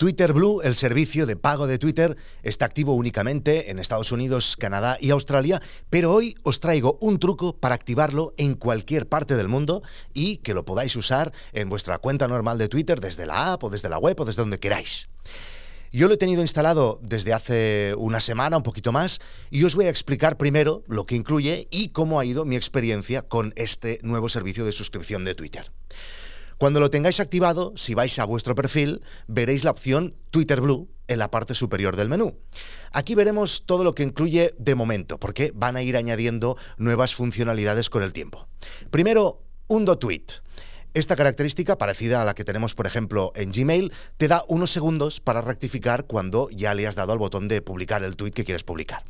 Twitter Blue, el servicio de pago de Twitter, está activo únicamente en Estados Unidos, Canadá y Australia, pero hoy os traigo un truco para activarlo en cualquier parte del mundo y que lo podáis usar en vuestra cuenta normal de Twitter desde la app o desde la web o desde donde queráis. Yo lo he tenido instalado desde hace una semana, un poquito más, y os voy a explicar primero lo que incluye y cómo ha ido mi experiencia con este nuevo servicio de suscripción de Twitter. Cuando lo tengáis activado, si vais a vuestro perfil, veréis la opción Twitter Blue en la parte superior del menú. Aquí veremos todo lo que incluye de momento, porque van a ir añadiendo nuevas funcionalidades con el tiempo. Primero, un tweet. Esta característica, parecida a la que tenemos, por ejemplo, en Gmail, te da unos segundos para rectificar cuando ya le has dado al botón de publicar el tweet que quieres publicar.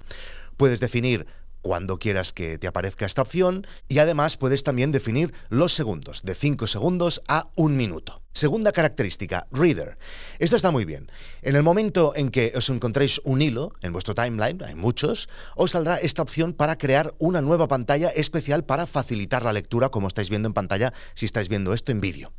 Puedes definir cuando quieras que te aparezca esta opción y además puedes también definir los segundos, de 5 segundos a un minuto. Segunda característica, Reader. Esta está muy bien. En el momento en que os encontréis un hilo en vuestro timeline, hay muchos, os saldrá esta opción para crear una nueva pantalla especial para facilitar la lectura, como estáis viendo en pantalla si estáis viendo esto en vídeo.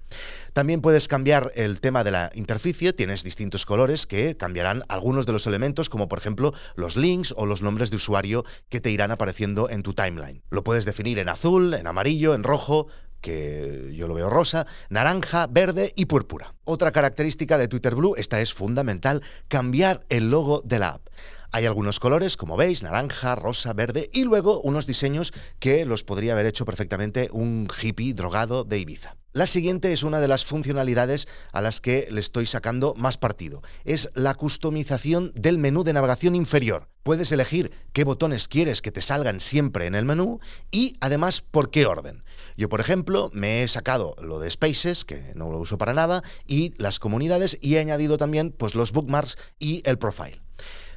También puedes cambiar el tema de la interficie, tienes distintos colores que cambiarán algunos de los elementos, como por ejemplo los links o los nombres de usuario que te irán apareciendo en tu timeline. Lo puedes definir en azul, en amarillo, en rojo, que yo lo veo rosa, naranja, verde y púrpura. Otra característica de Twitter Blue, esta es fundamental, cambiar el logo de la app. Hay algunos colores, como veis, naranja, rosa, verde, y luego unos diseños que los podría haber hecho perfectamente un hippie drogado de Ibiza. La siguiente es una de las funcionalidades a las que le estoy sacando más partido. Es la customización del menú de navegación inferior. Puedes elegir qué botones quieres que te salgan siempre en el menú y además por qué orden. Yo, por ejemplo, me he sacado lo de Spaces, que no lo uso para nada, y las comunidades y he añadido también pues, los bookmarks y el profile.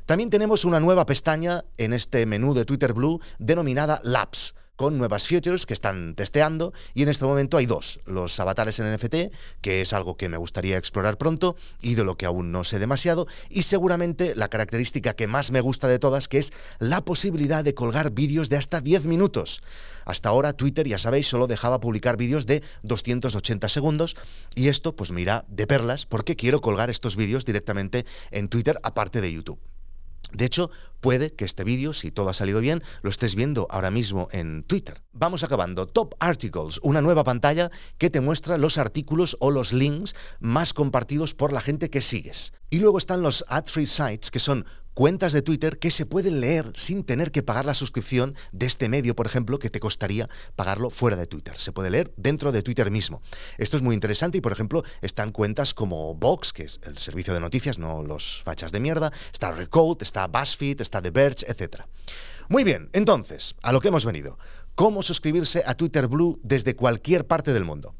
También tenemos una nueva pestaña en este menú de Twitter Blue denominada Labs con nuevas features que están testeando y en este momento hay dos, los avatares en NFT, que es algo que me gustaría explorar pronto y de lo que aún no sé demasiado, y seguramente la característica que más me gusta de todas, que es la posibilidad de colgar vídeos de hasta 10 minutos. Hasta ahora Twitter, ya sabéis, solo dejaba publicar vídeos de 280 segundos y esto pues me irá de perlas porque quiero colgar estos vídeos directamente en Twitter aparte de YouTube. De hecho, puede que este vídeo, si todo ha salido bien, lo estés viendo ahora mismo en Twitter. Vamos acabando. Top Articles, una nueva pantalla que te muestra los artículos o los links más compartidos por la gente que sigues. Y luego están los ad-free sites, que son cuentas de Twitter que se pueden leer sin tener que pagar la suscripción de este medio, por ejemplo, que te costaría pagarlo fuera de Twitter. Se puede leer dentro de Twitter mismo. Esto es muy interesante y, por ejemplo, están cuentas como Vox, que es el servicio de noticias, no los fachas de mierda, está Recode, está BuzzFeed, está The Verge, etc. Muy bien, entonces, a lo que hemos venido. ¿Cómo suscribirse a Twitter Blue desde cualquier parte del mundo?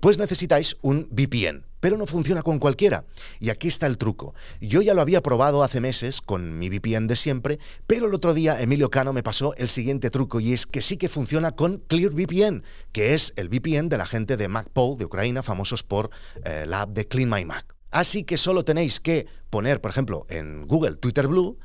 Pues necesitáis un VPN pero no funciona con cualquiera. Y aquí está el truco. Yo ya lo había probado hace meses con mi VPN de siempre, pero el otro día Emilio Cano me pasó el siguiente truco y es que sí que funciona con ClearVPN, que es el VPN de la gente de MacPow de Ucrania, famosos por eh, la app de Clean My Mac. Así que solo tenéis que poner, por ejemplo, en Google Twitter Blue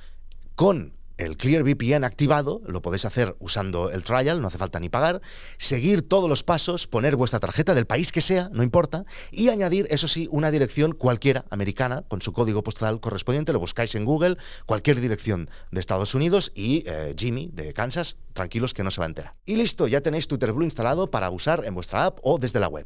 con el Clear VPN activado, lo podéis hacer usando el trial, no hace falta ni pagar, seguir todos los pasos, poner vuestra tarjeta del país que sea, no importa, y añadir, eso sí, una dirección cualquiera americana con su código postal correspondiente, lo buscáis en Google, cualquier dirección de Estados Unidos y eh, Jimmy de Kansas, tranquilos que no se va a enterar. Y listo, ya tenéis Twitter Blue instalado para usar en vuestra app o desde la web.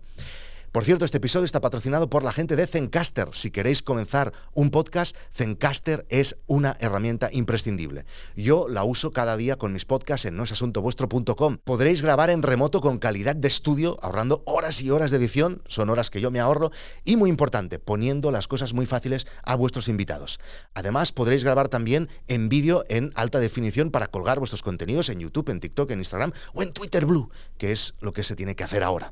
Por cierto, este episodio está patrocinado por la gente de Zencaster. Si queréis comenzar un podcast, Zencaster es una herramienta imprescindible. Yo la uso cada día con mis podcasts en noesasuntovuestro.com. Podréis grabar en remoto con calidad de estudio, ahorrando horas y horas de edición, son horas que yo me ahorro, y muy importante, poniendo las cosas muy fáciles a vuestros invitados. Además, podréis grabar también en vídeo en alta definición para colgar vuestros contenidos en YouTube, en TikTok, en Instagram o en Twitter Blue, que es lo que se tiene que hacer ahora.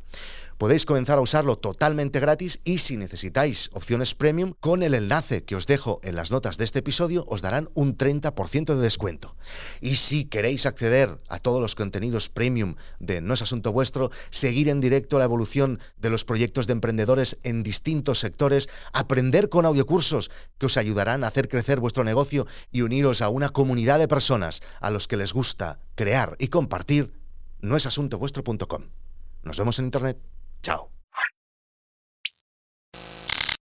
Podéis comenzar a usarlo totalmente gratis y si necesitáis opciones premium, con el enlace que os dejo en las notas de este episodio os darán un 30% de descuento. Y si queréis acceder a todos los contenidos premium de No es Asunto Vuestro, seguir en directo la evolución de los proyectos de emprendedores en distintos sectores, aprender con audiocursos que os ayudarán a hacer crecer vuestro negocio y uniros a una comunidad de personas a los que les gusta crear y compartir, no es asuntovuestro.com. Nos vemos en Internet. Chao.